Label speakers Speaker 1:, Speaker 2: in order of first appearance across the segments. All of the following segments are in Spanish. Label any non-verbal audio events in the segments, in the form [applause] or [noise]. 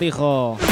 Speaker 1: Vamos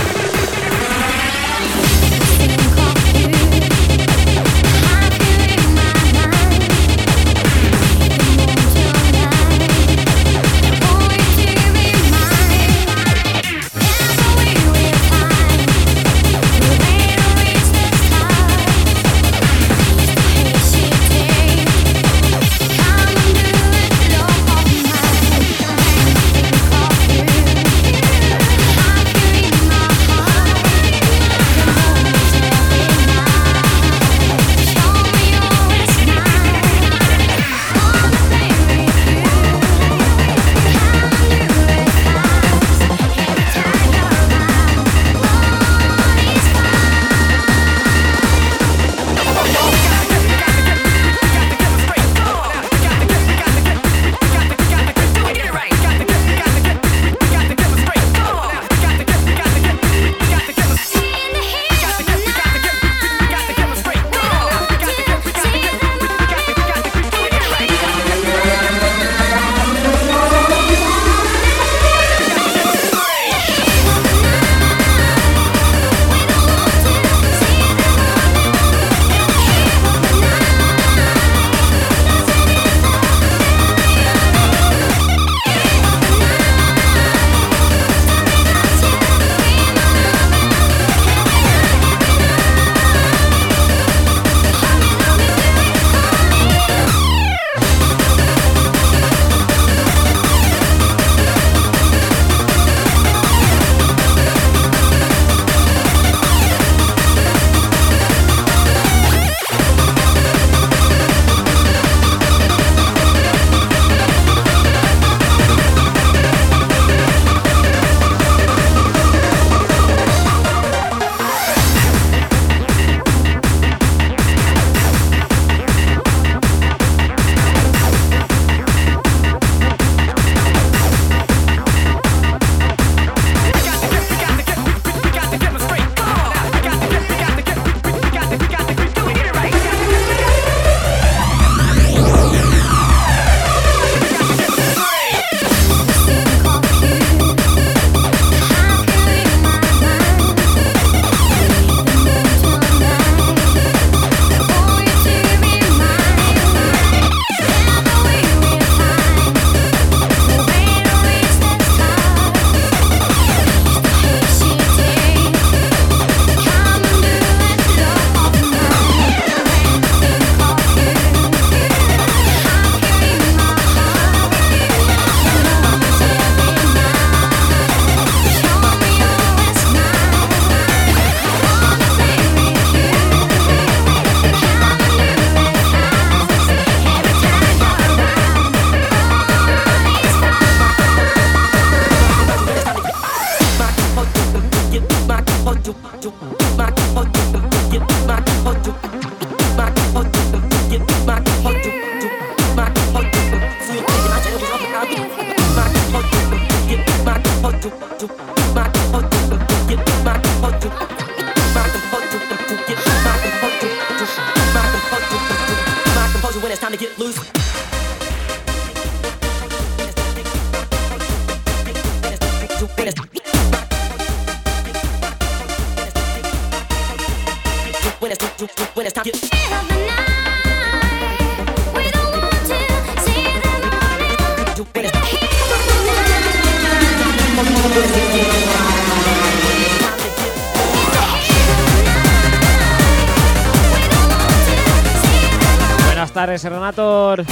Speaker 1: botijo. Renator.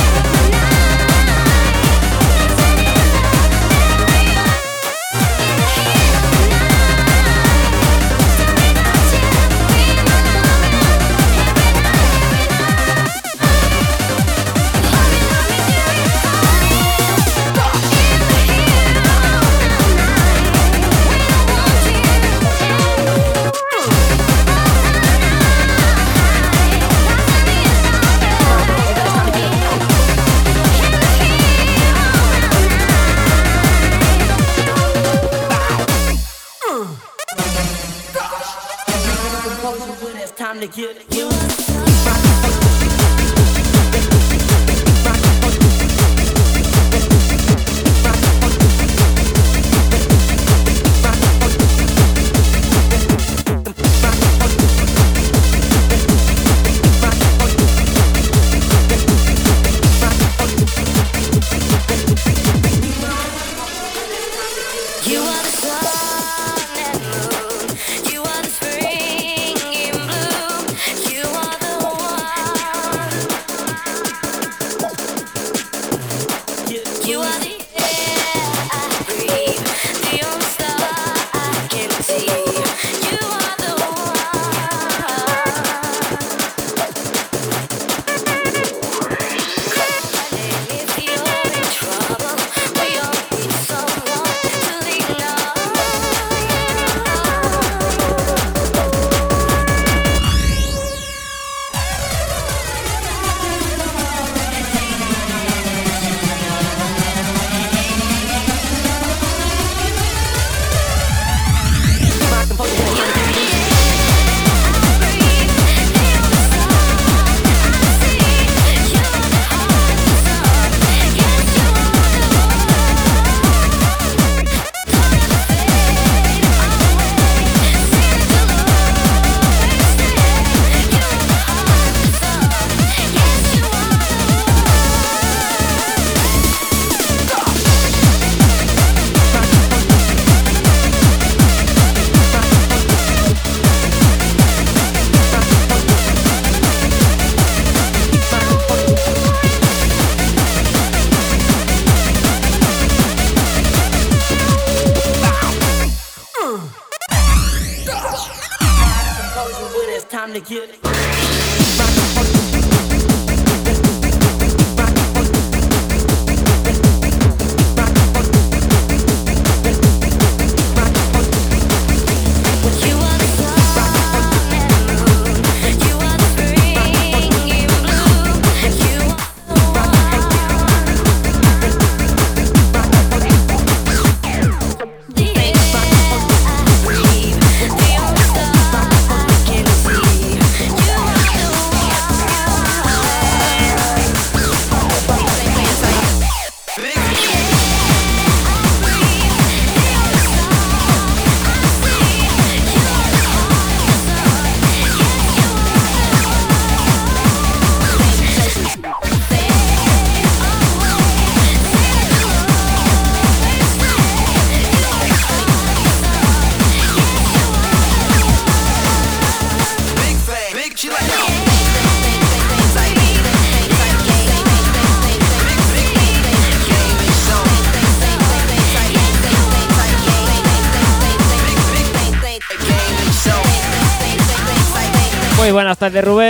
Speaker 2: Tardes, Rubén.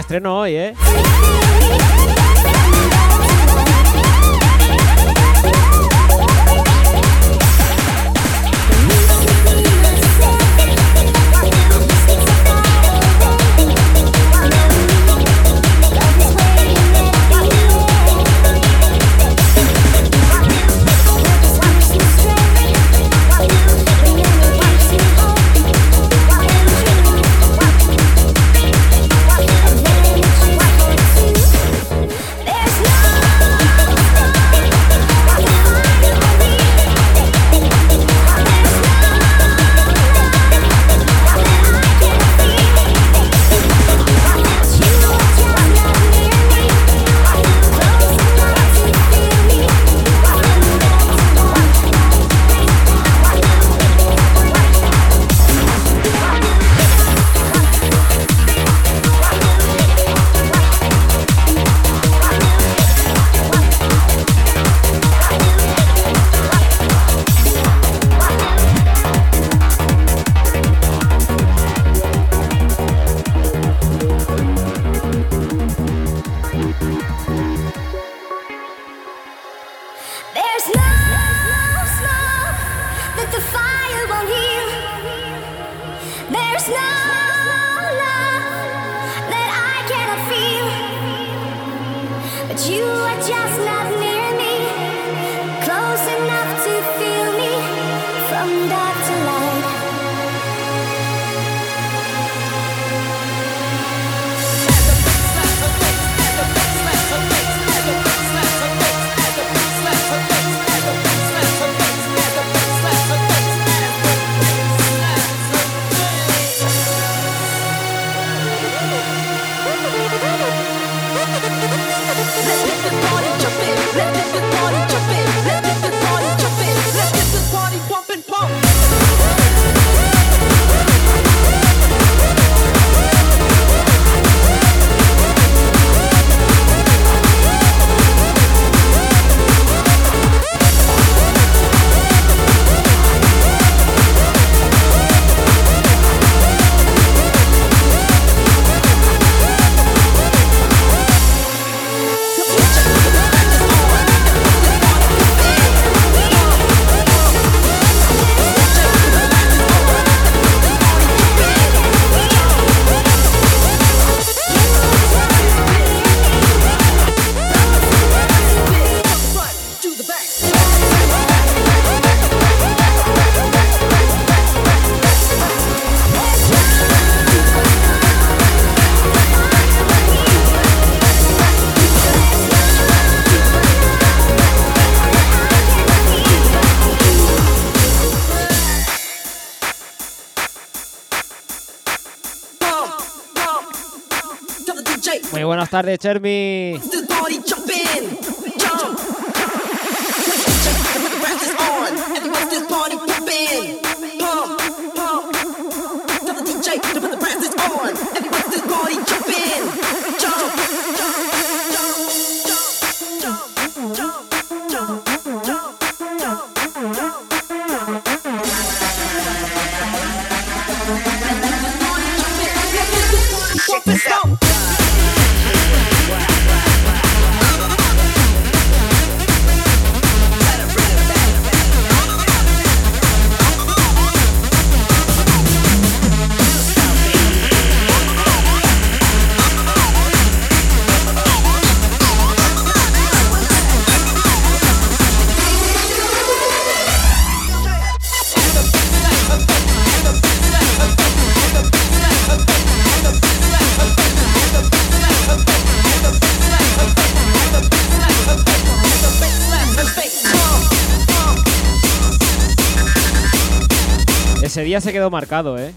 Speaker 1: Estreno hoy, ¿eh?
Speaker 3: Tardes, Chermi. Quedó marcado, ¿eh?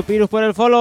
Speaker 2: Chupirus, por el follow.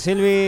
Speaker 2: Silvi.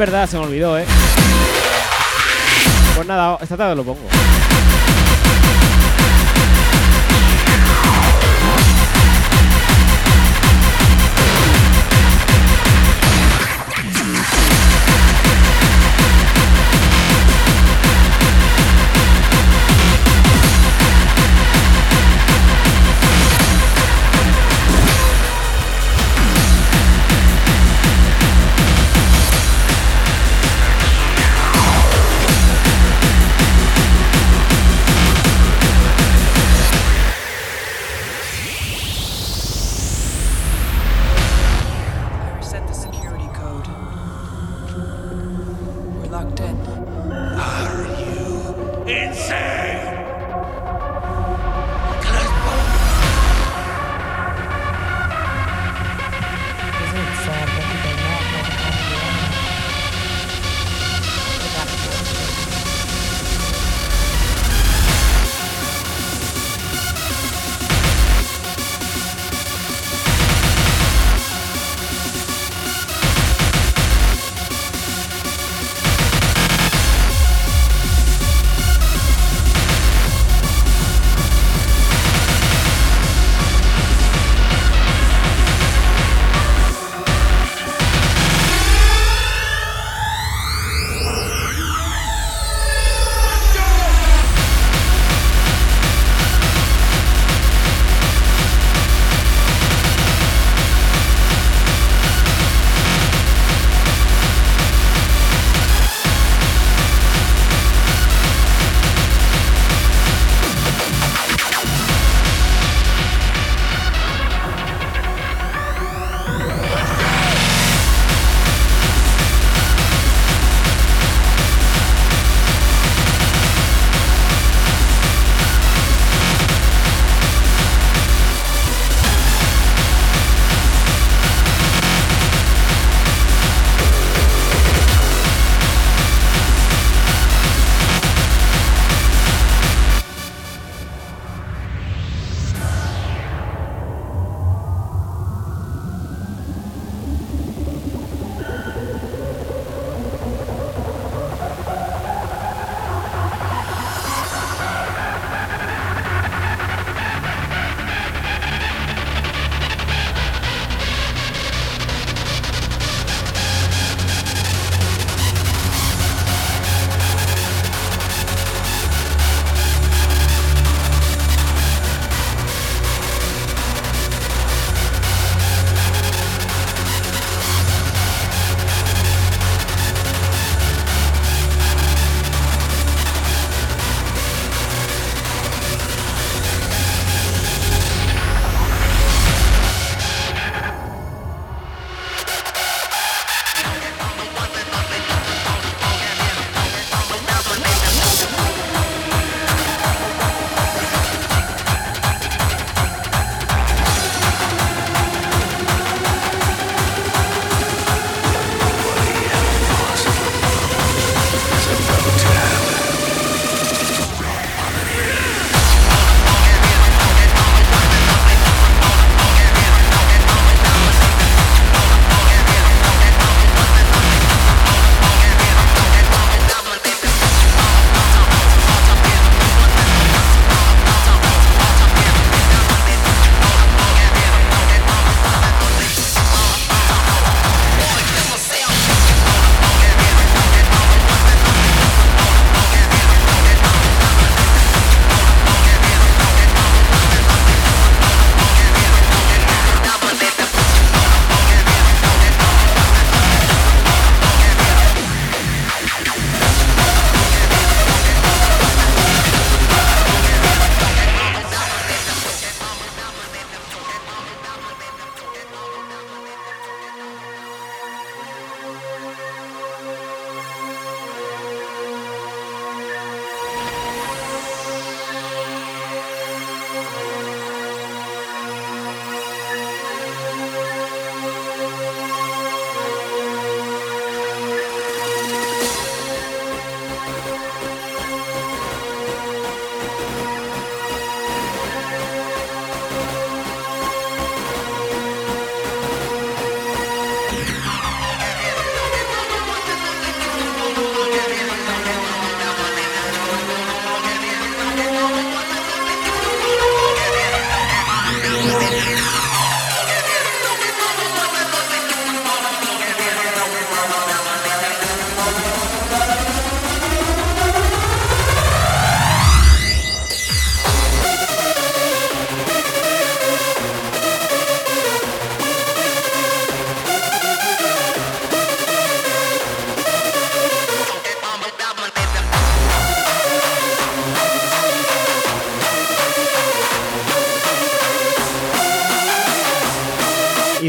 Speaker 2: verdad, se me olvidó, ¿eh? Pues nada, esta tarde lo pongo.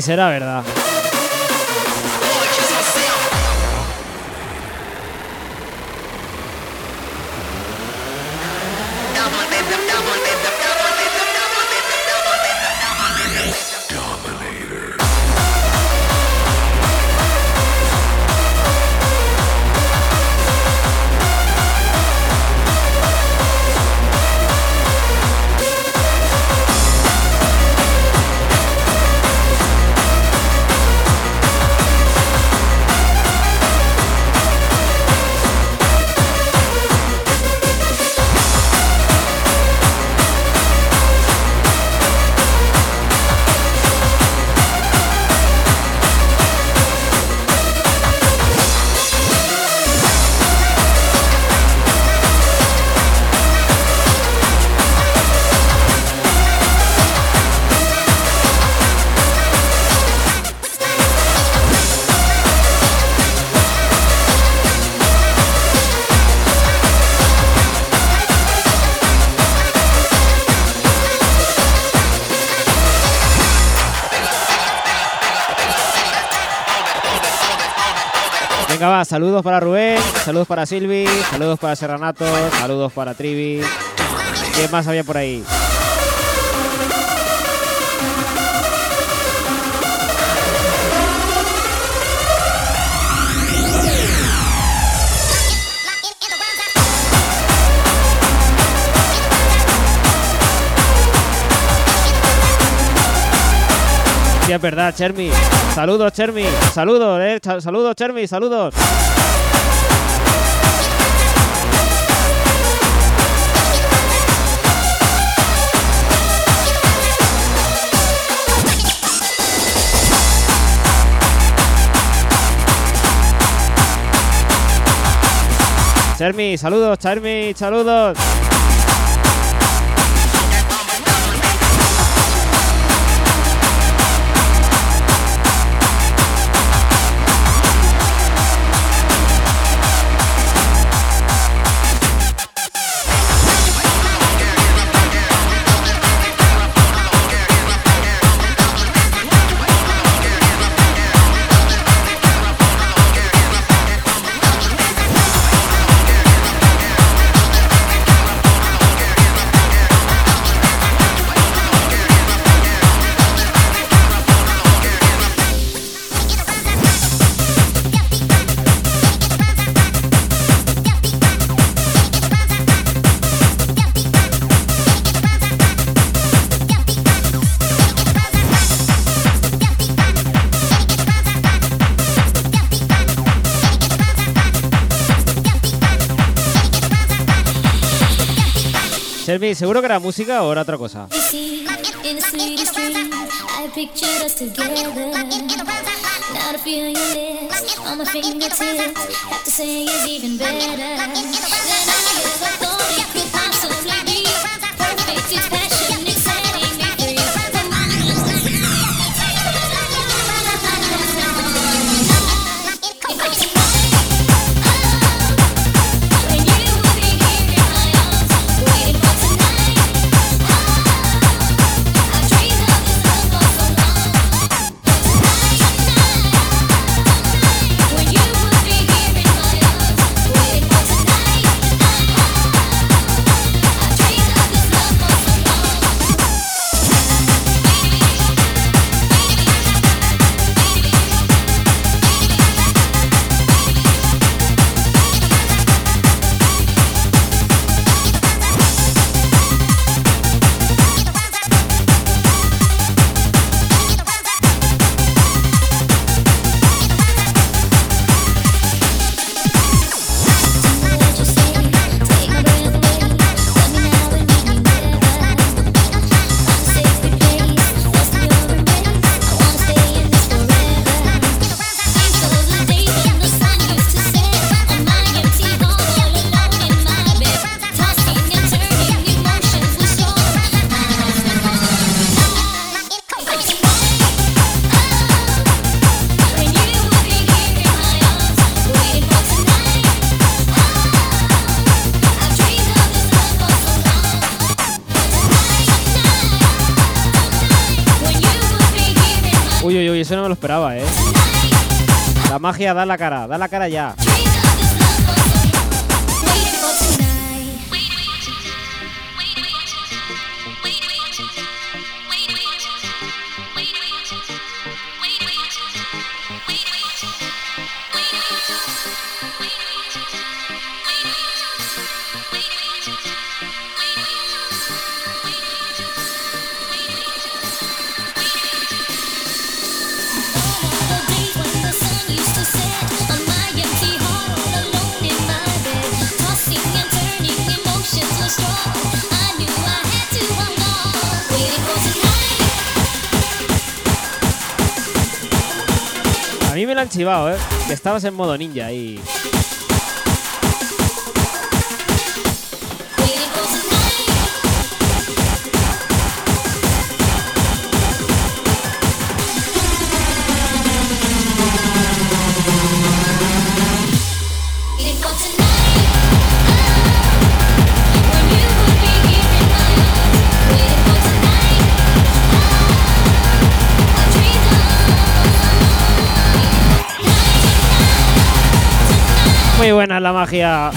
Speaker 4: Será verdad. Saludos para Rubén, saludos para Silvi, saludos para Serranato, saludos para Trivi. ¿Quién más había por ahí? Es verdad, Chermi. Saludos, Chermi. Saludos, eh. Saludos, Chermi. Saludos. Chermi, saludos, Chermi, saludos. ¿Seguro que era música o era otra cosa? Eso no me lo esperaba, ¿eh? La magia, da la cara, da la cara ya.
Speaker 2: Tonight.
Speaker 4: A mí me lo han chivado, ¿eh? Estabas en modo ninja ahí.
Speaker 2: Waiting
Speaker 4: Muy buena la magia.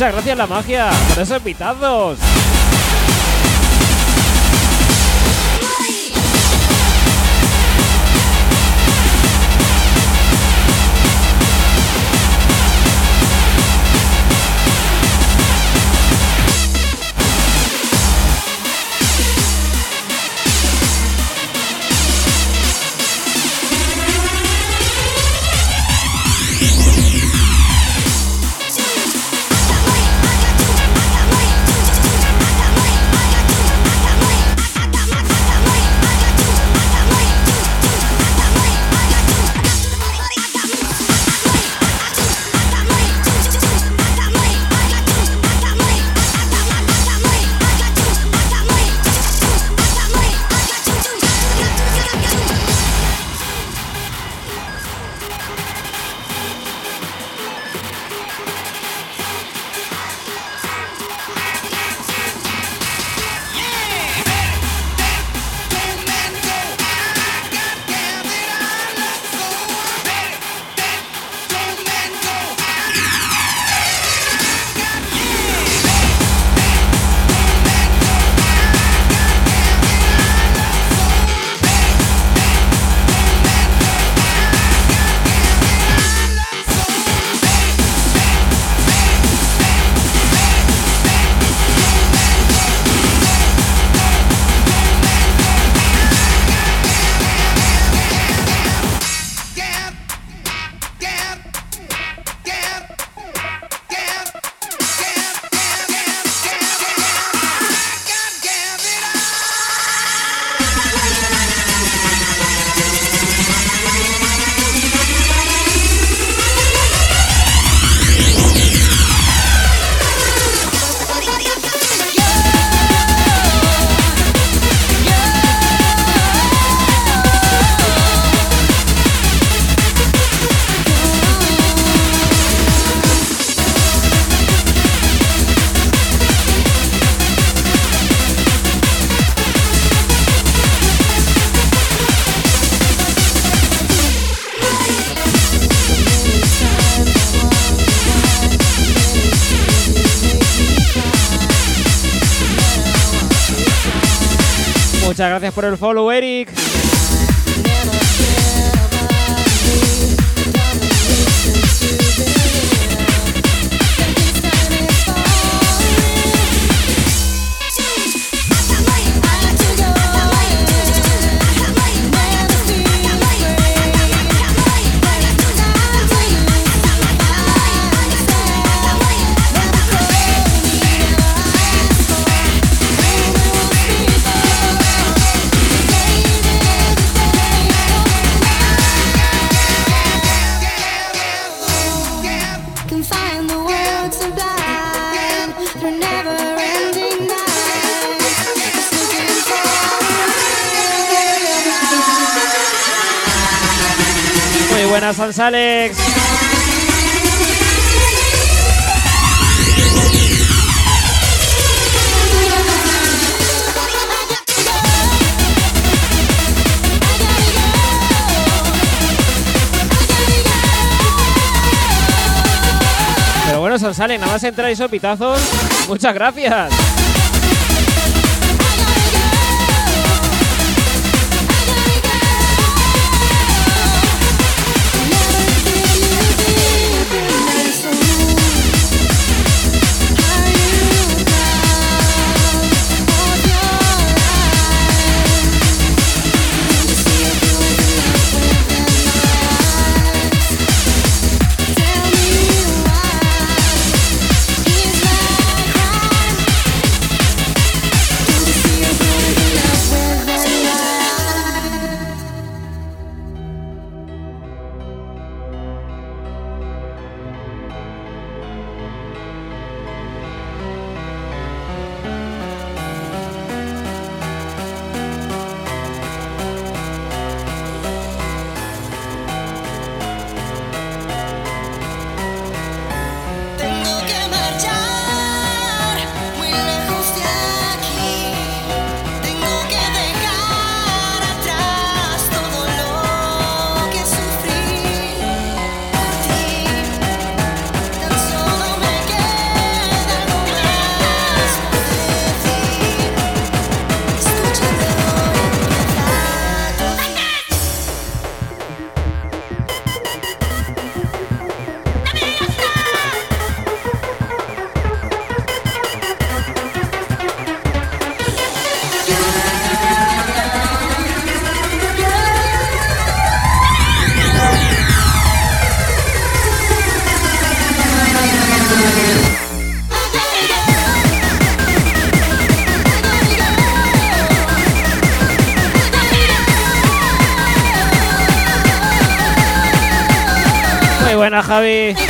Speaker 4: Muchas gracias la magia por esos pitazos.
Speaker 5: Muchas gracias por el follow, Eric. Alex. Pero bueno, Sansalek, nada más
Speaker 2: entrar y pitazos.
Speaker 5: Muchas gracias. Javi.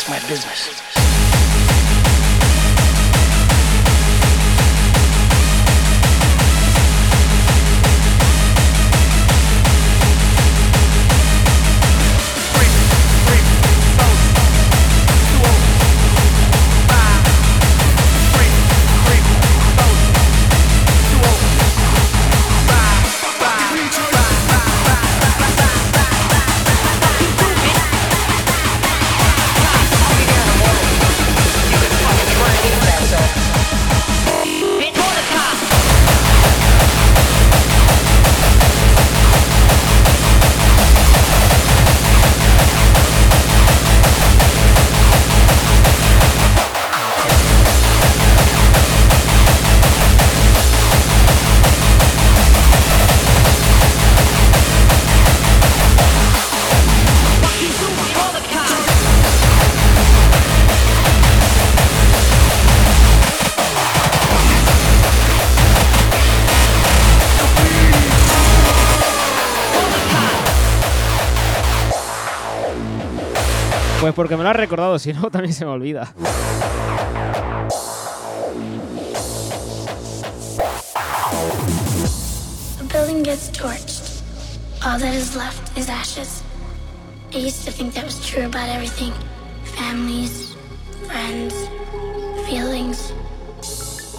Speaker 6: That's my business.
Speaker 4: Pues porque me lo has recordado, si no [laughs] también se me olvida.
Speaker 7: A building gets torched. All that is left is ashes. I used to think that was true about everything. Families, friends, feelings.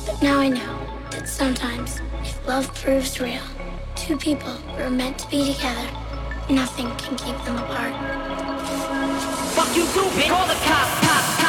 Speaker 7: But now I know that sometimes, if love proves real, two people who are meant to be together, nothing can keep them apart.
Speaker 8: Fuck you too. Call the cops. cops.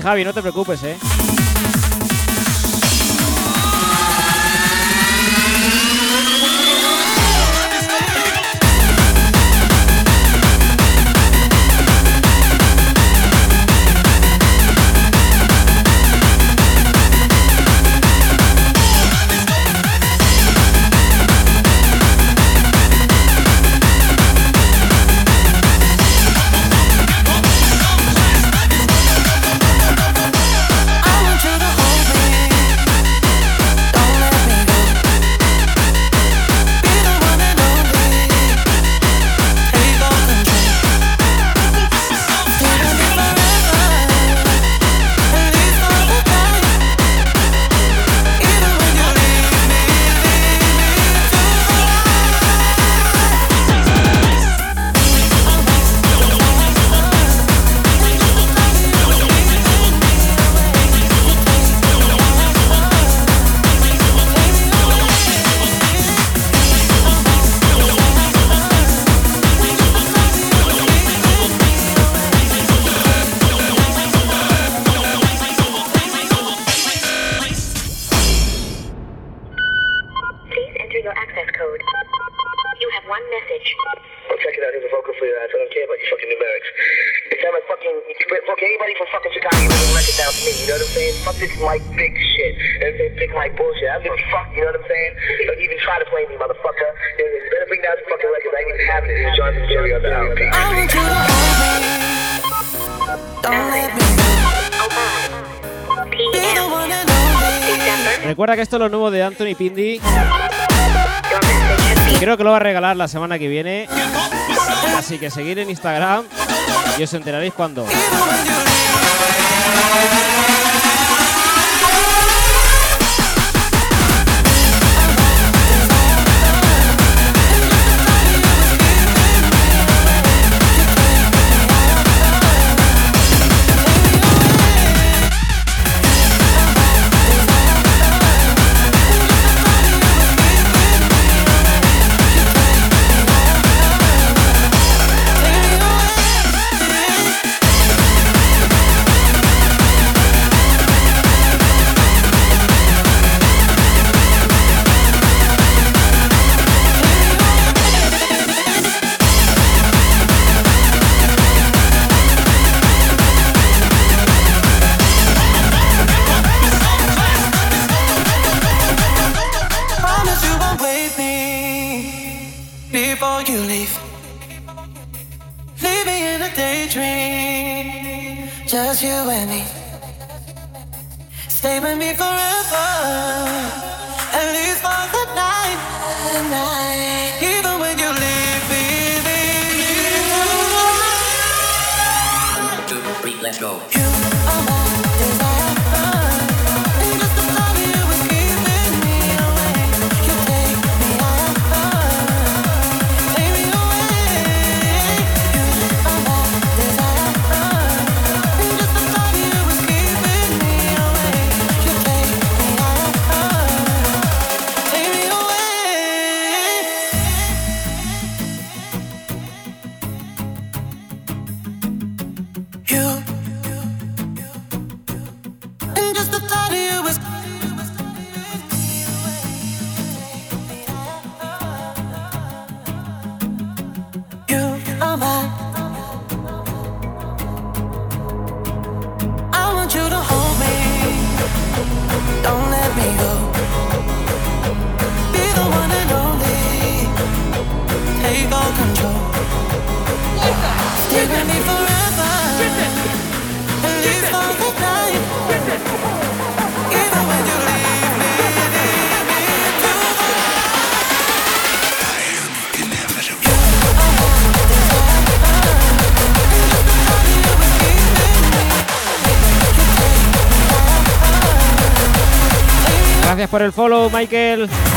Speaker 5: Javi, no te preocupes, ¿eh? Pindi. Creo que lo va a regalar la semana que viene. Así que seguir en Instagram y os enteraréis cuando.
Speaker 9: Stay with me forever, at least for the night, the night.
Speaker 10: por el follow, Michael.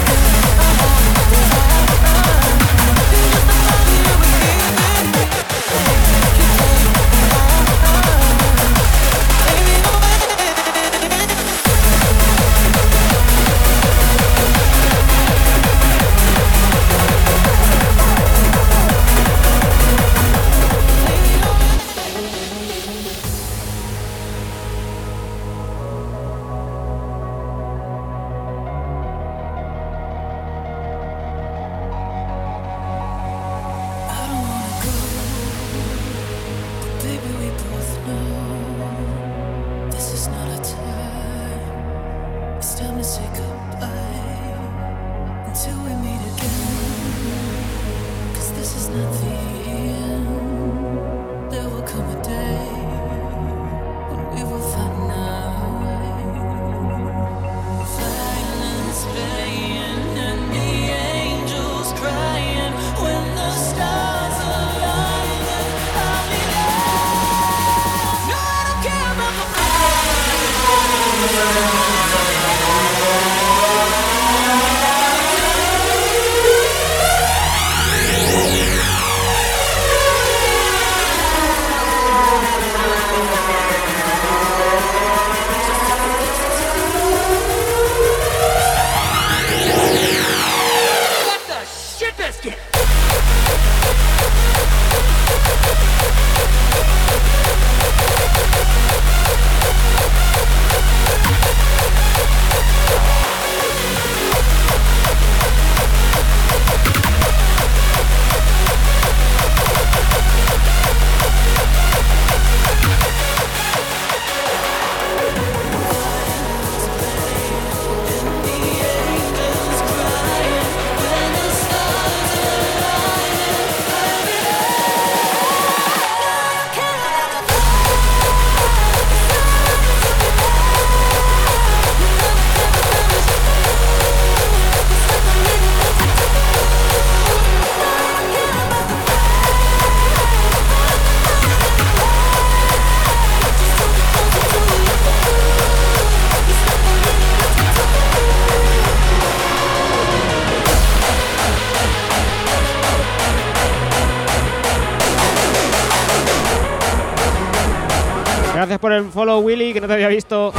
Speaker 10: follow, Willy, que no te había visto.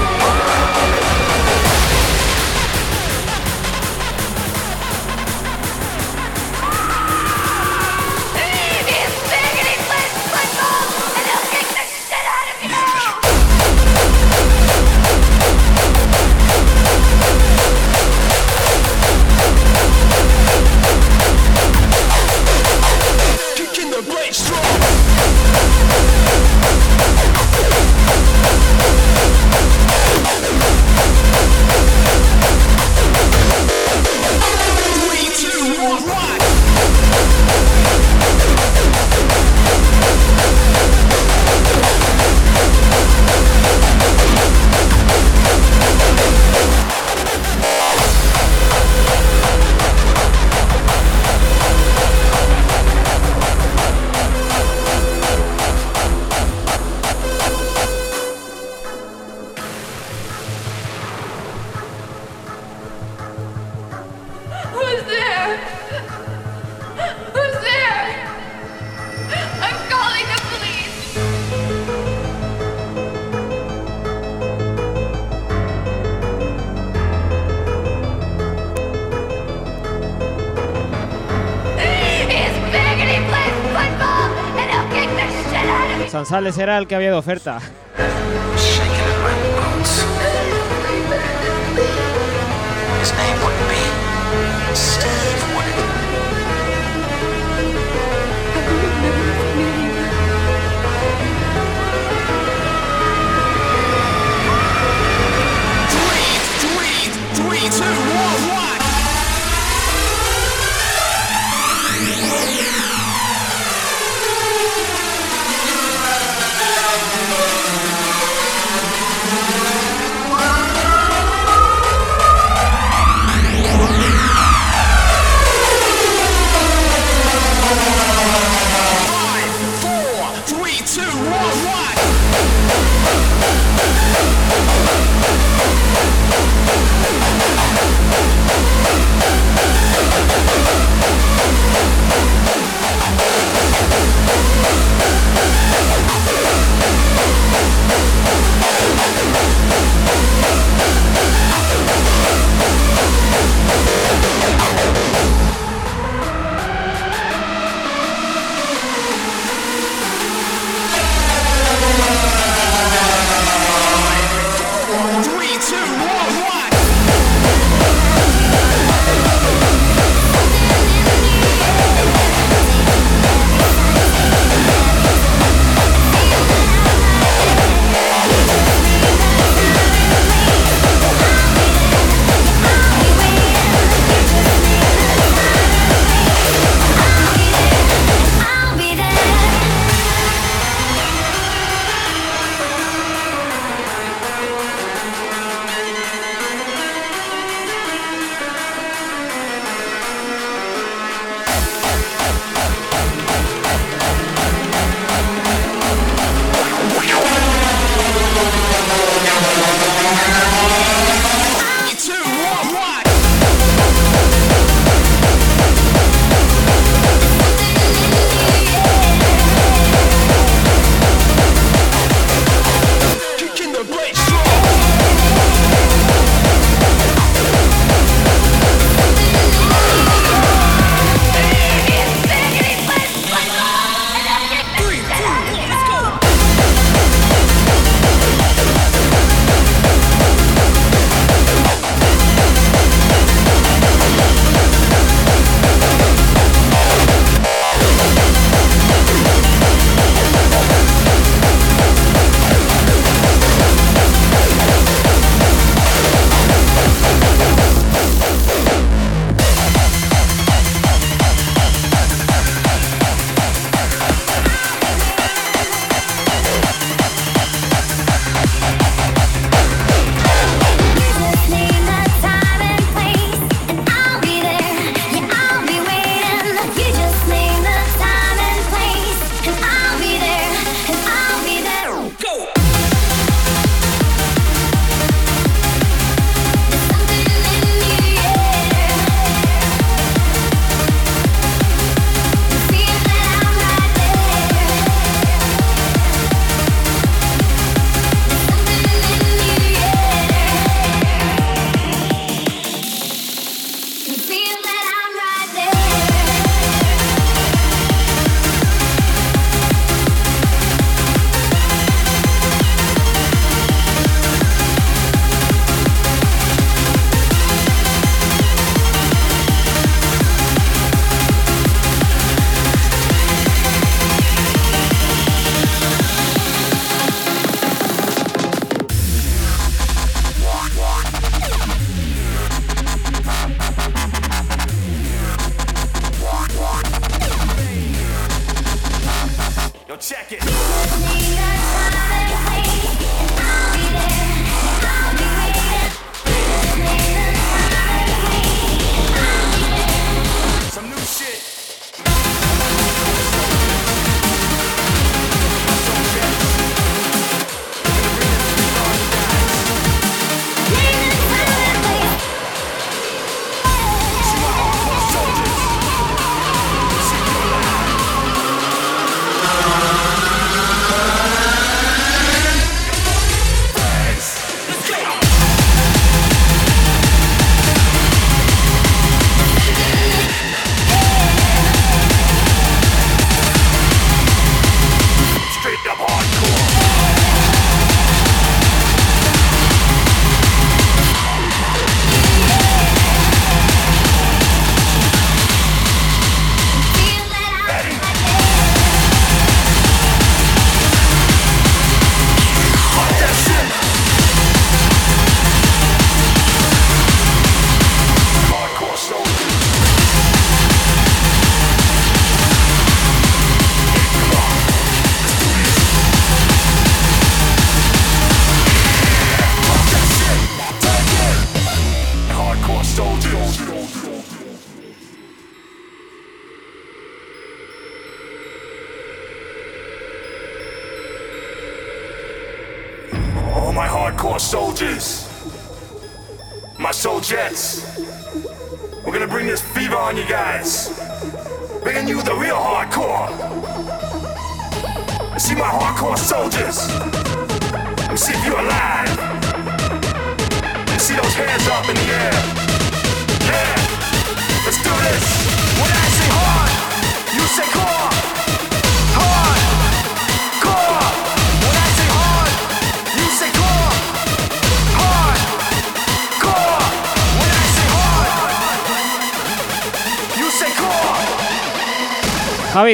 Speaker 11: Sansales era el que había de oferta.
Speaker 12: check it.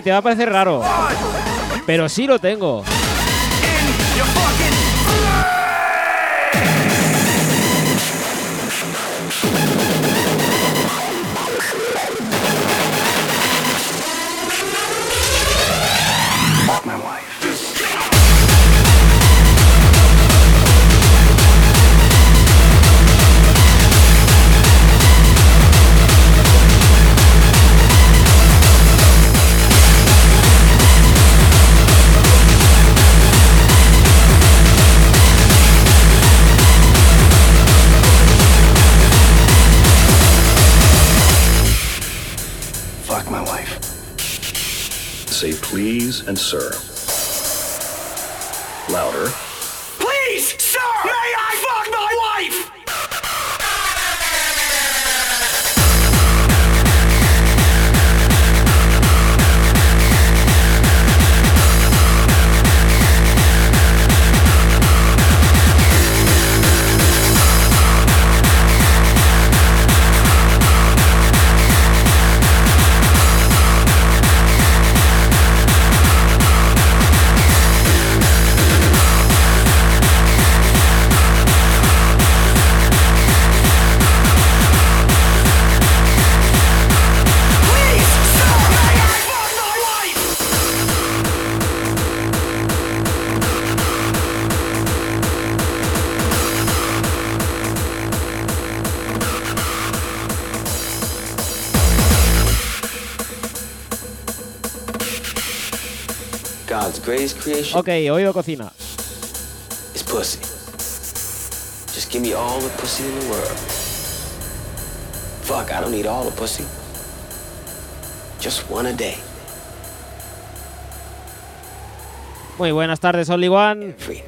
Speaker 2: te va a parecer raro. Pero sí lo tengo.
Speaker 13: sir.
Speaker 11: greatest creation.
Speaker 2: Ok, oído cocina.
Speaker 11: It's pussy. Just give me all the pussy in the world. Fuck, I don't need all the pussy. Just one a day.
Speaker 2: Muy buenas tardes, Only One.
Speaker 11: Every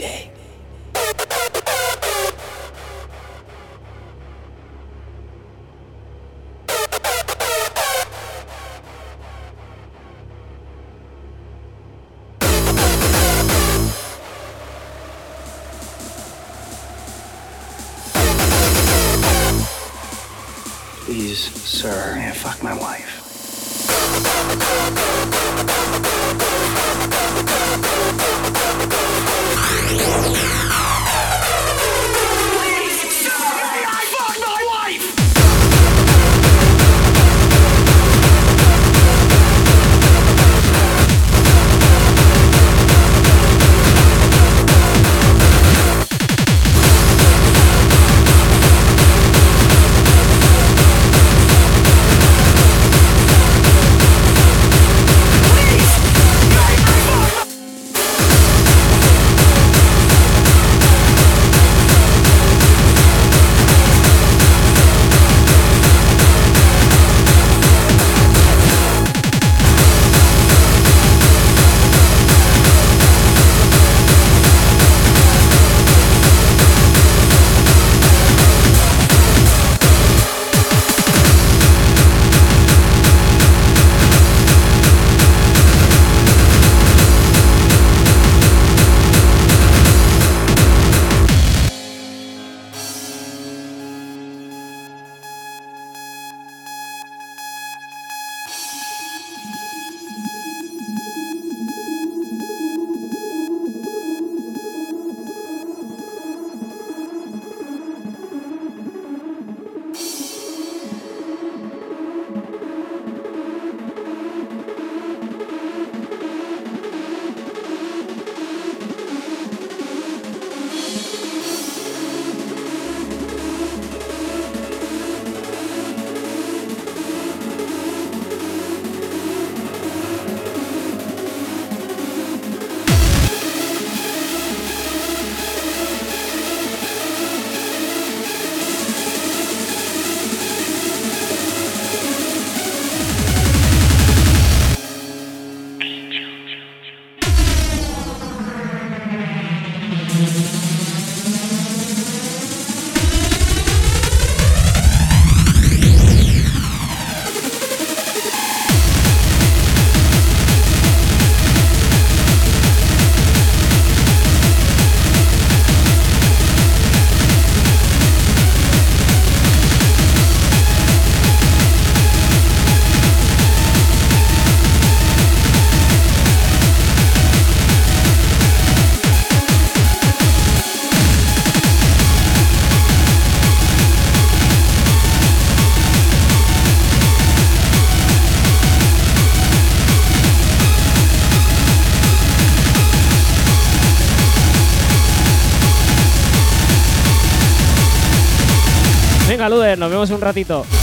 Speaker 2: nos vemos un ratito.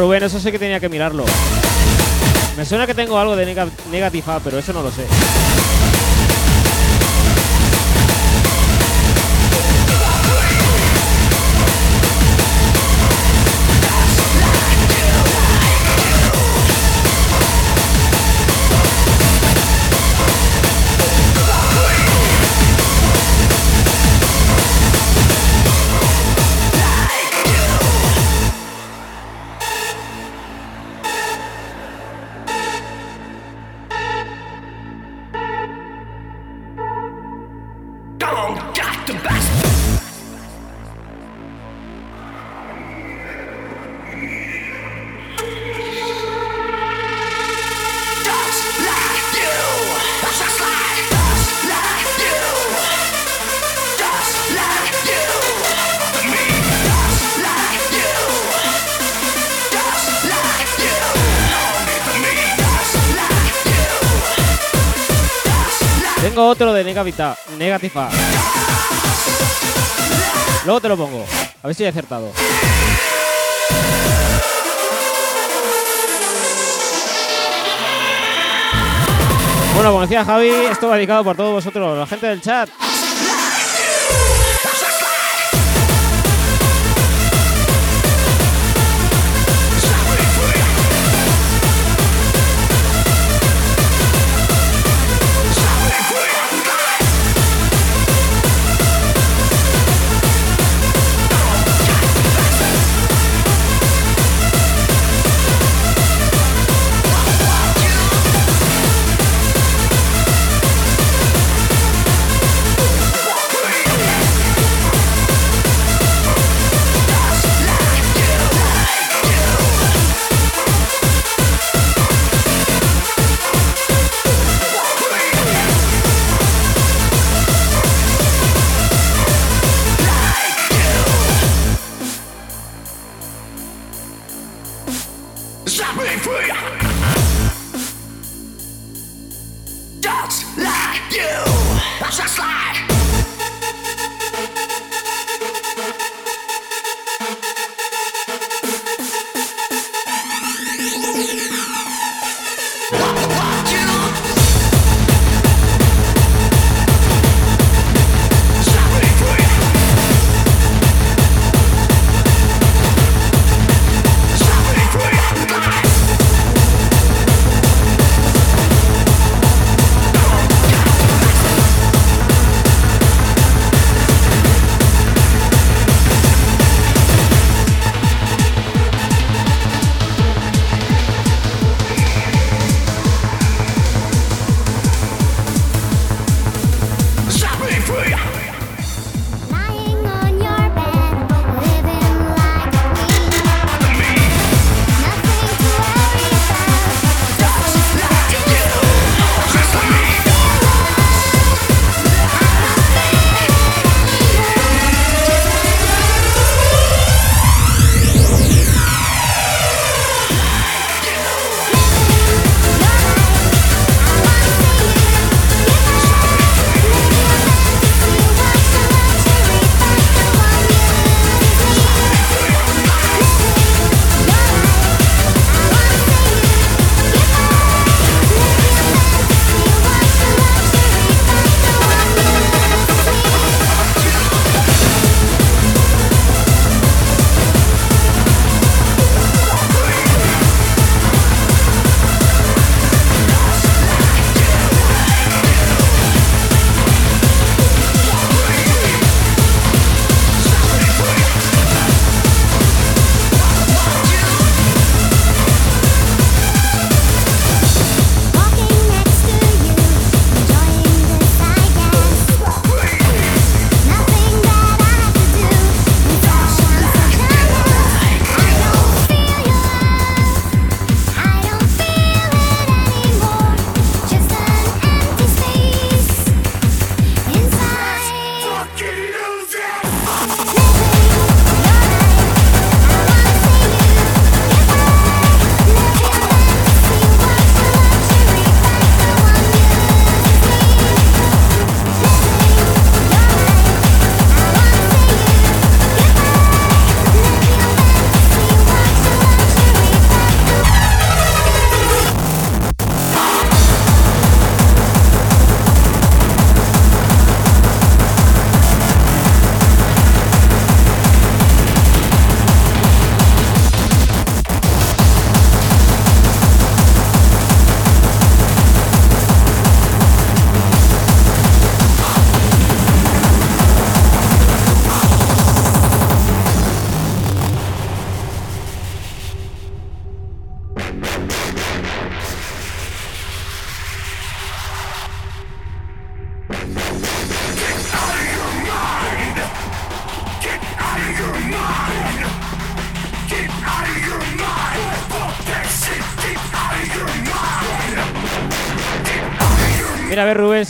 Speaker 2: Rubén, eso sí que tenía que mirarlo. Me suena que tengo algo de nega Negative A, pero eso no lo sé. Tengo otro de Negavita, Negative A. Luego te lo pongo. A ver si he acertado. Bueno, como decía Javi, esto va dedicado por todos vosotros, la gente del chat.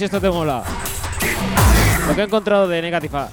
Speaker 2: si esto te mola. Lo que he encontrado de Negativa.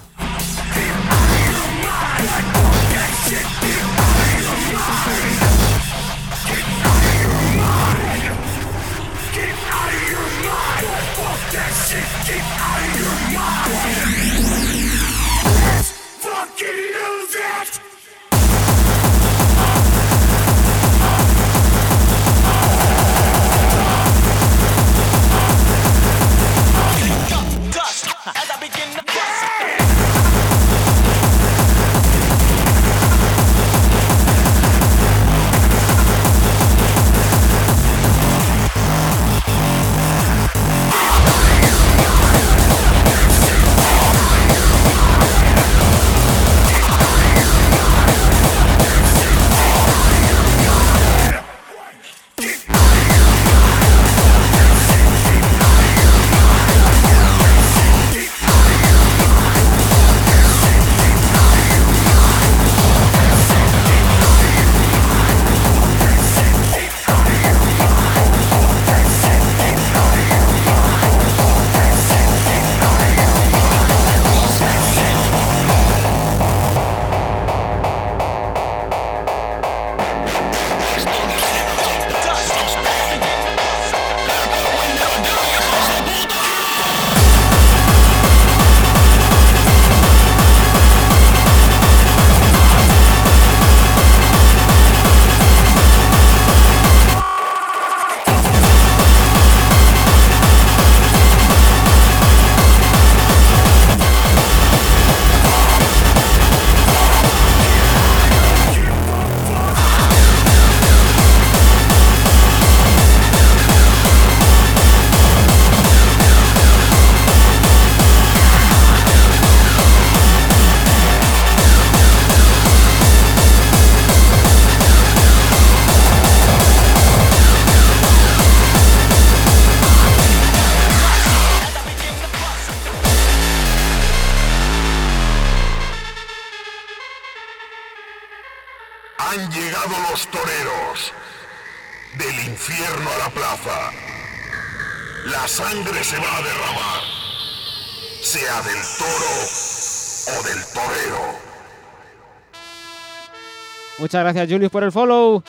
Speaker 2: Muchas gracias, Julius, por el follow.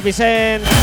Speaker 4: Vicent.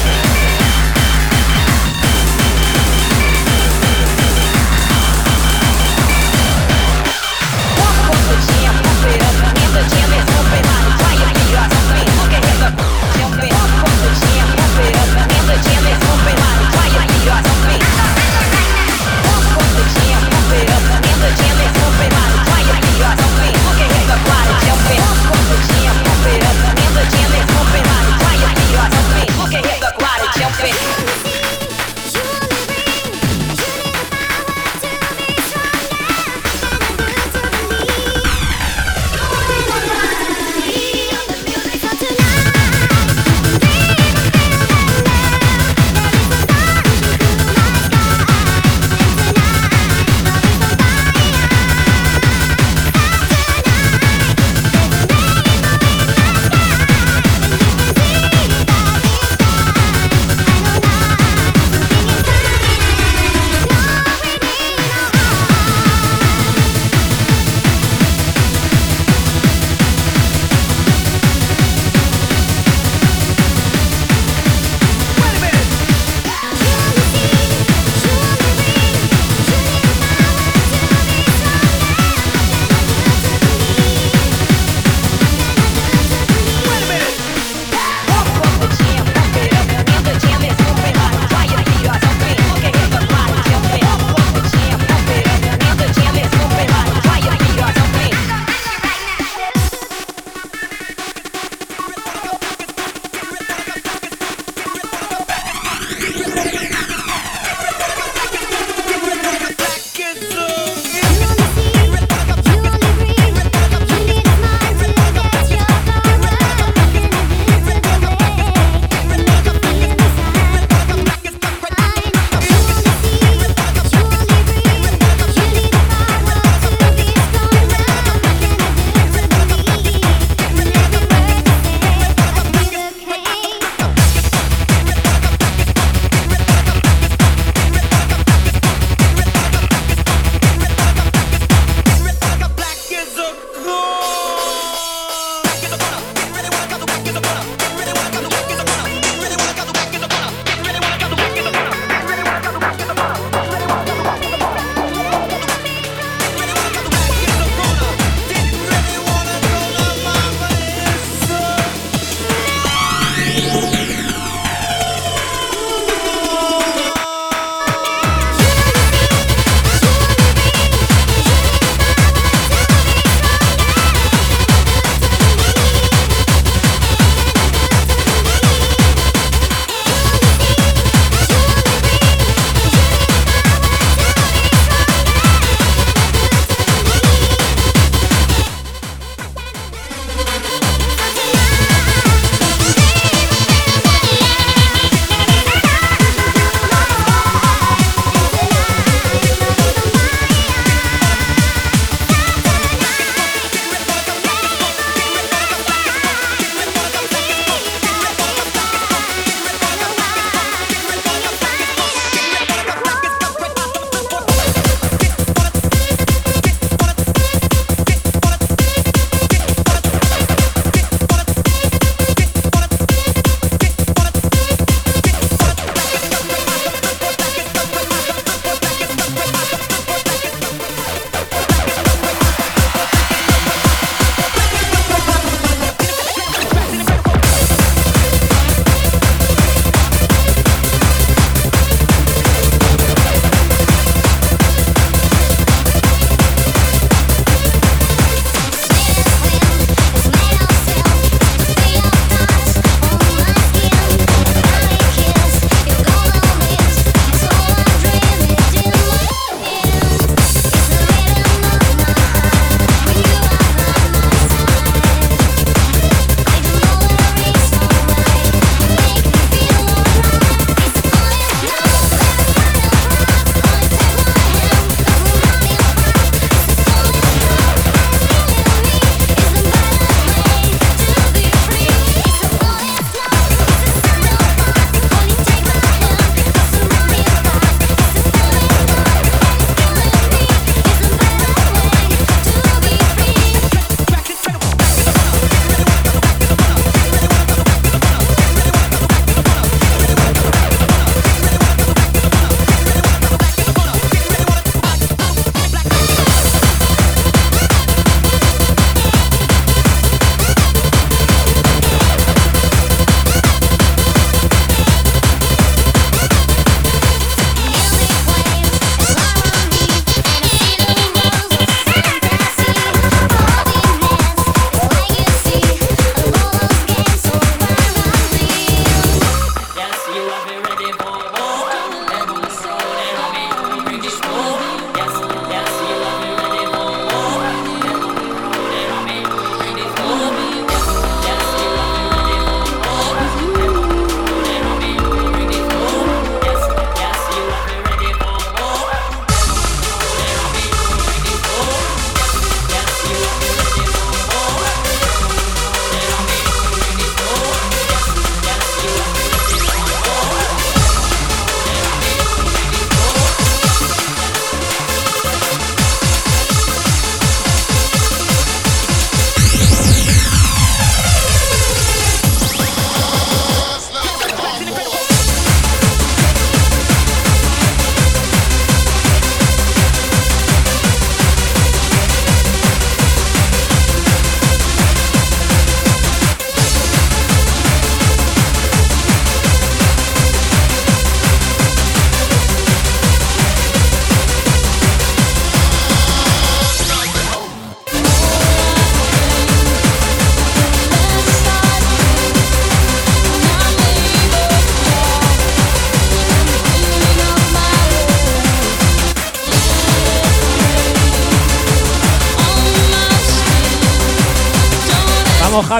Speaker 4: Devon.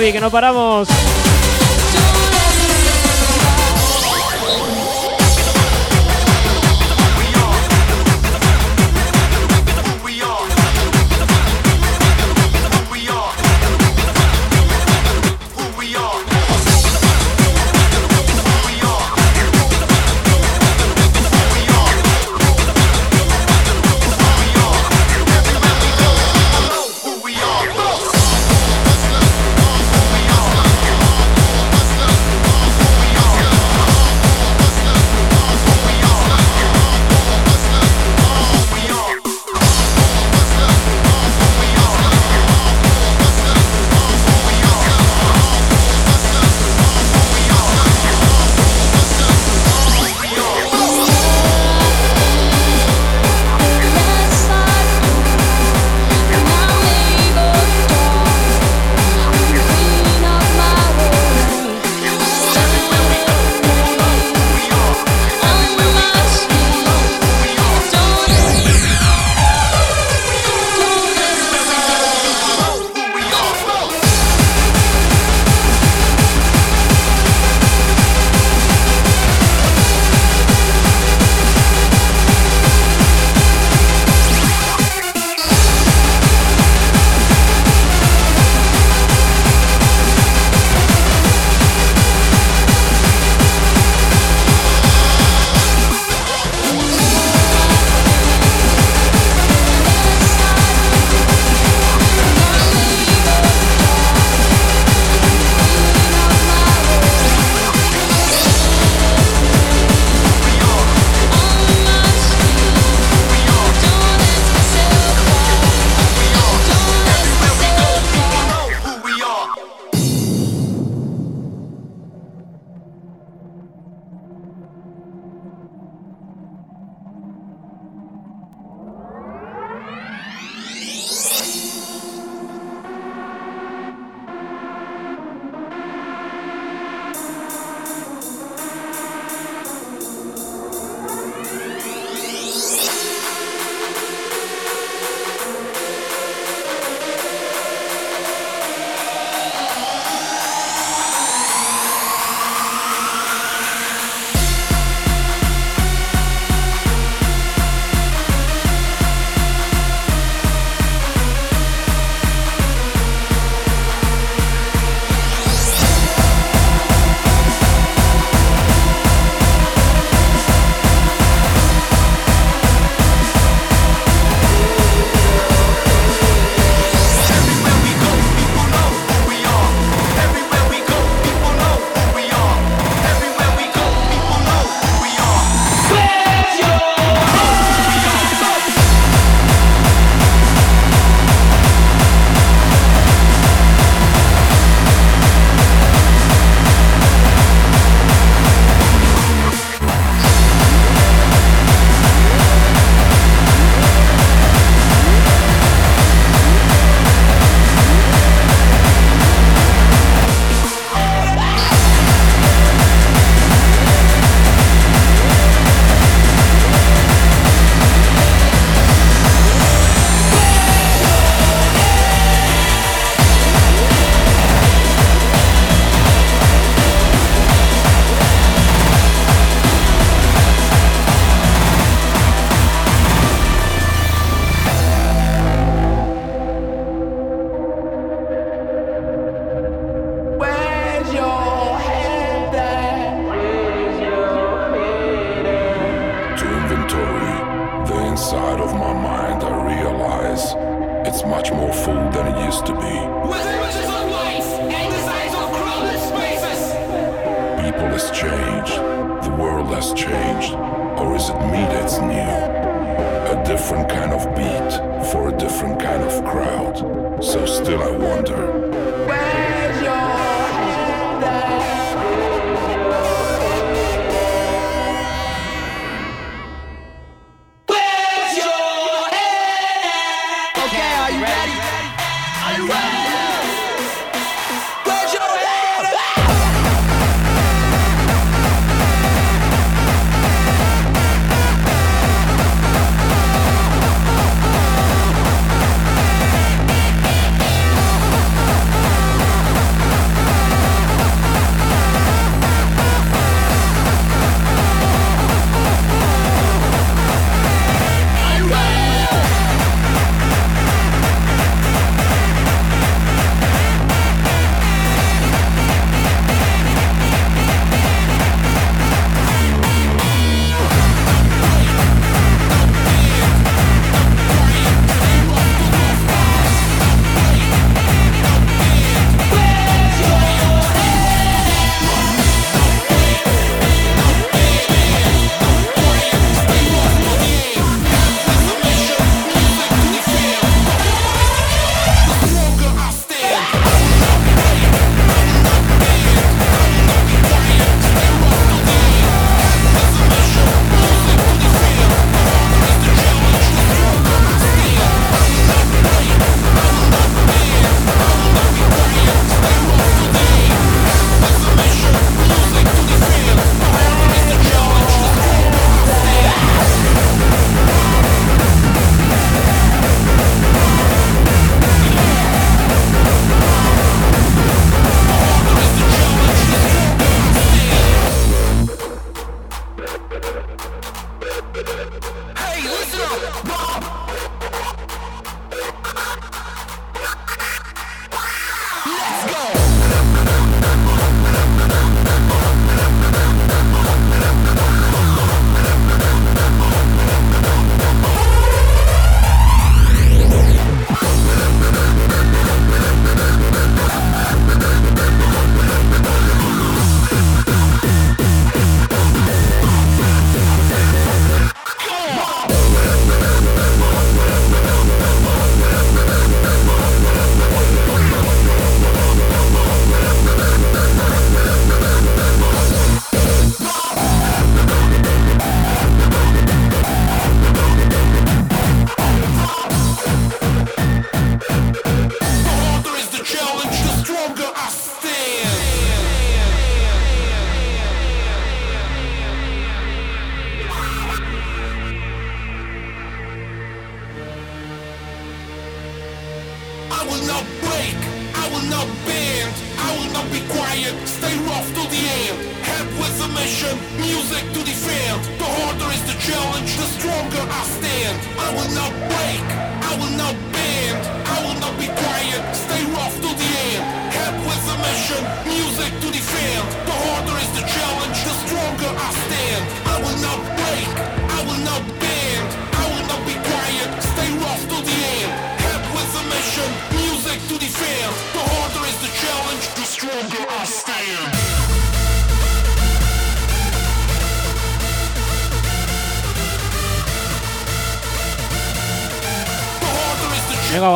Speaker 4: Que no paramos.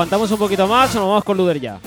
Speaker 4: aguantamos un poquito más o nos vamos con Luder ya.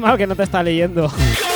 Speaker 4: [laughs] que no te está leyendo. [laughs]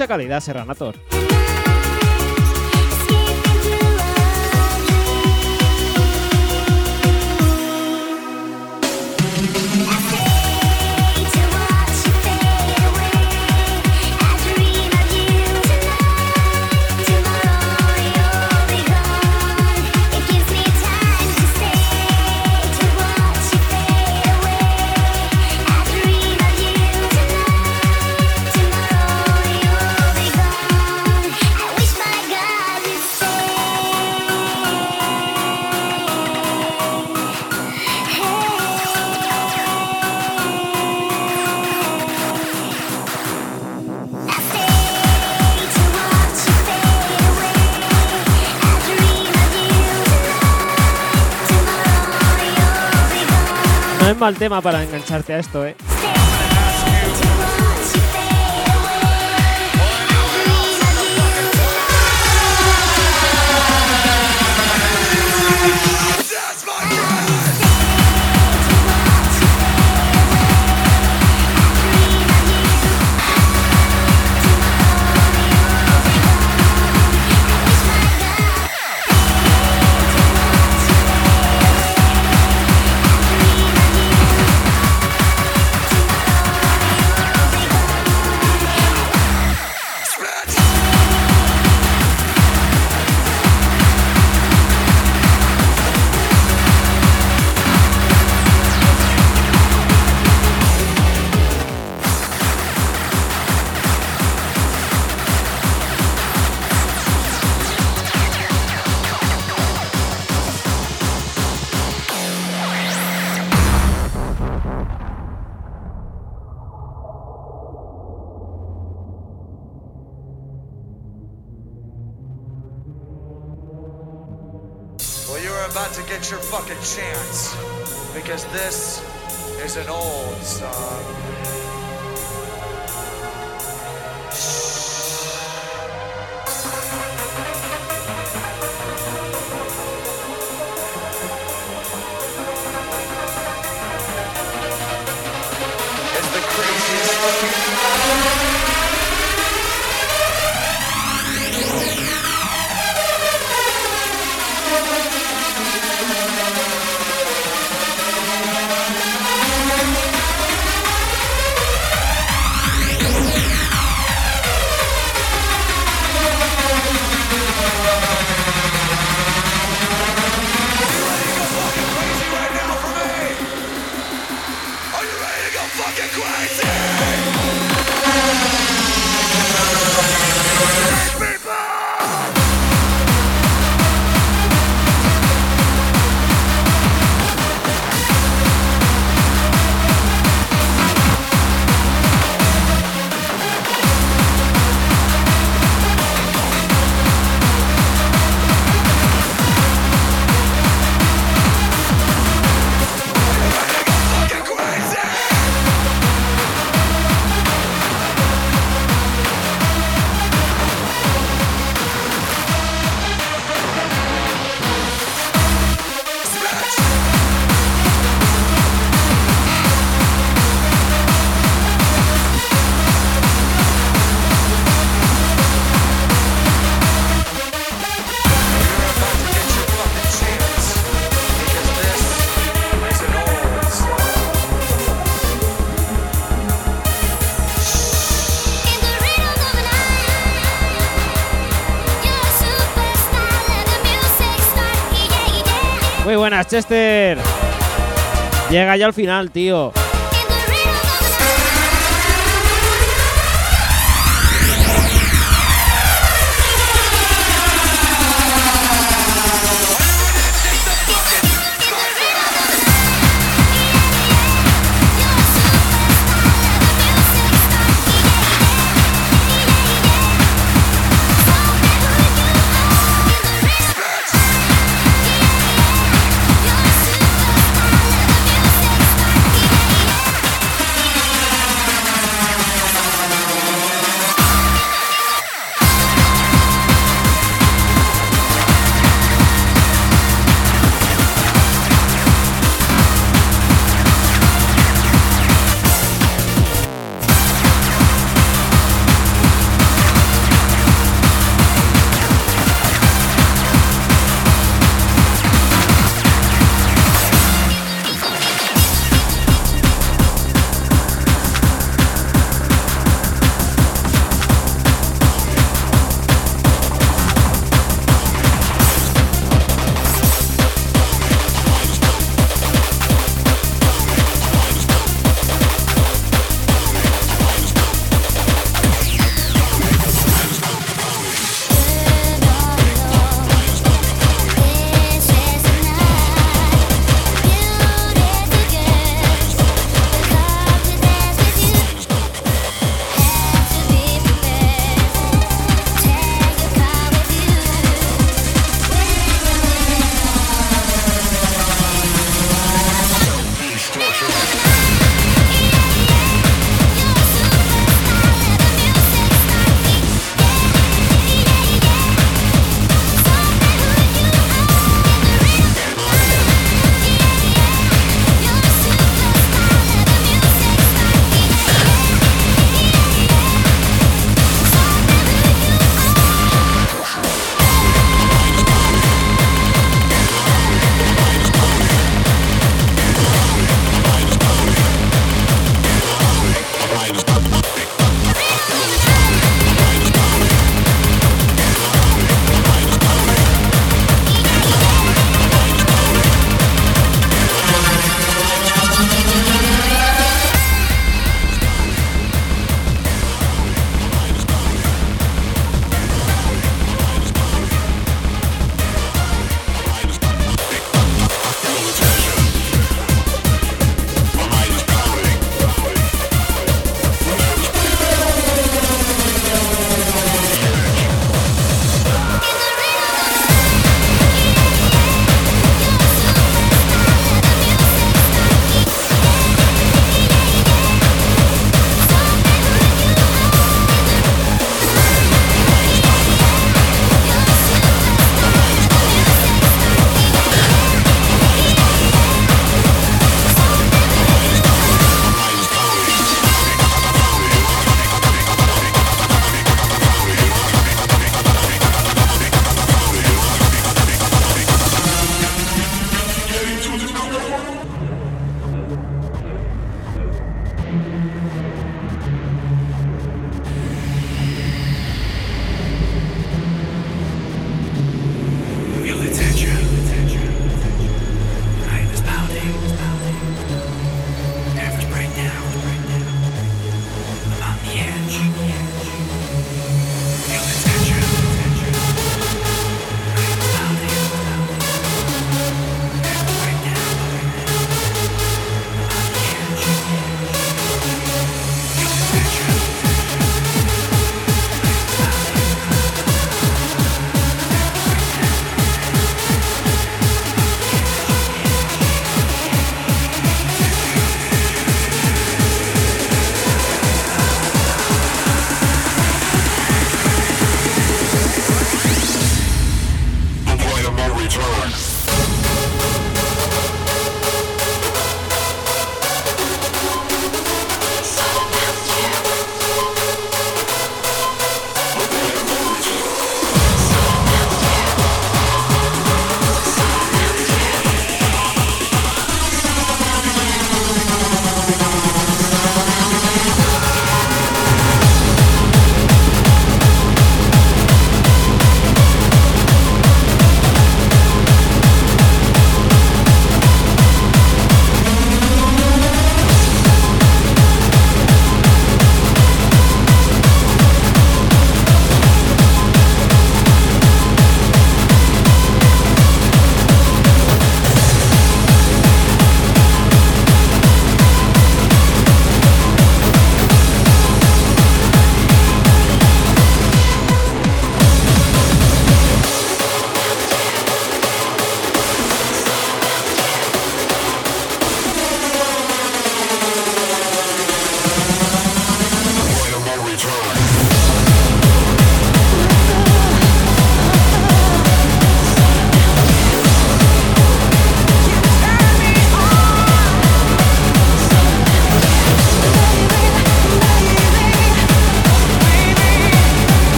Speaker 4: mucha calidad, Serranator. el tema para engancharte a esto, ¿eh? Muy Chester. Llega ya al final, tío.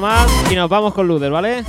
Speaker 14: Más y nos vamos con Luder, ¿vale?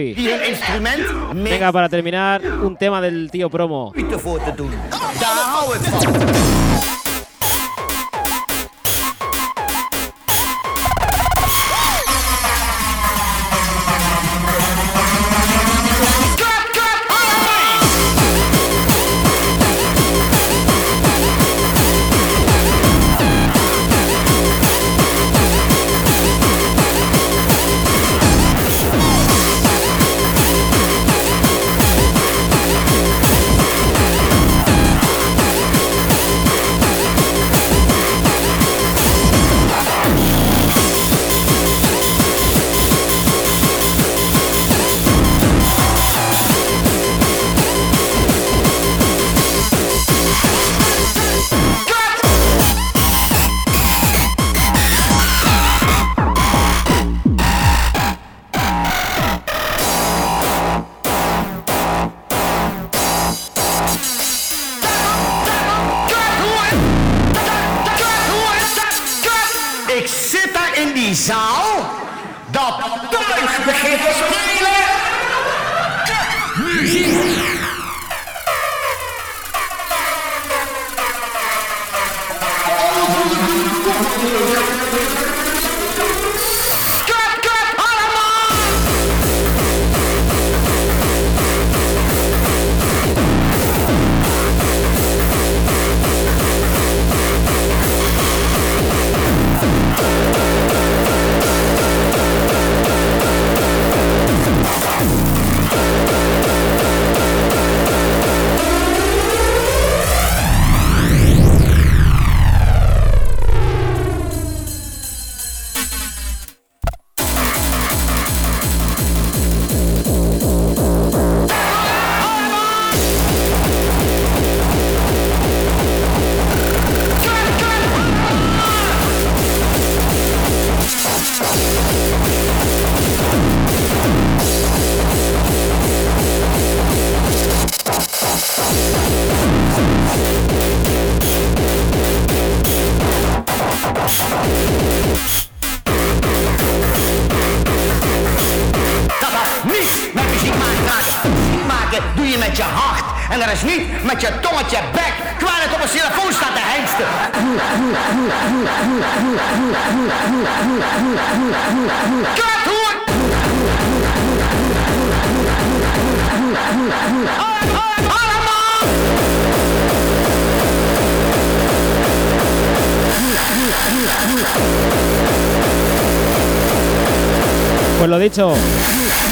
Speaker 2: hoy.
Speaker 15: Venga, para terminar, un tema del tío promo.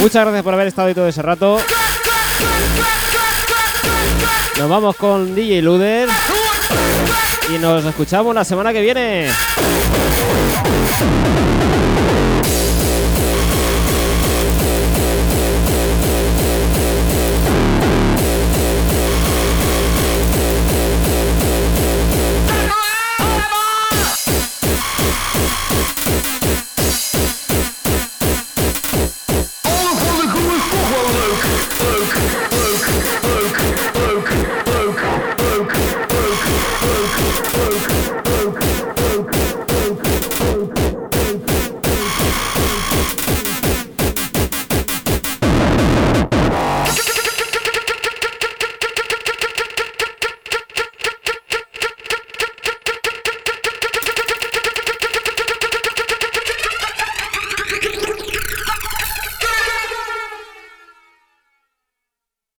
Speaker 15: Muchas gracias por haber estado ahí todo ese rato. Nos vamos con DJ Luder. Y nos escuchamos la semana que viene.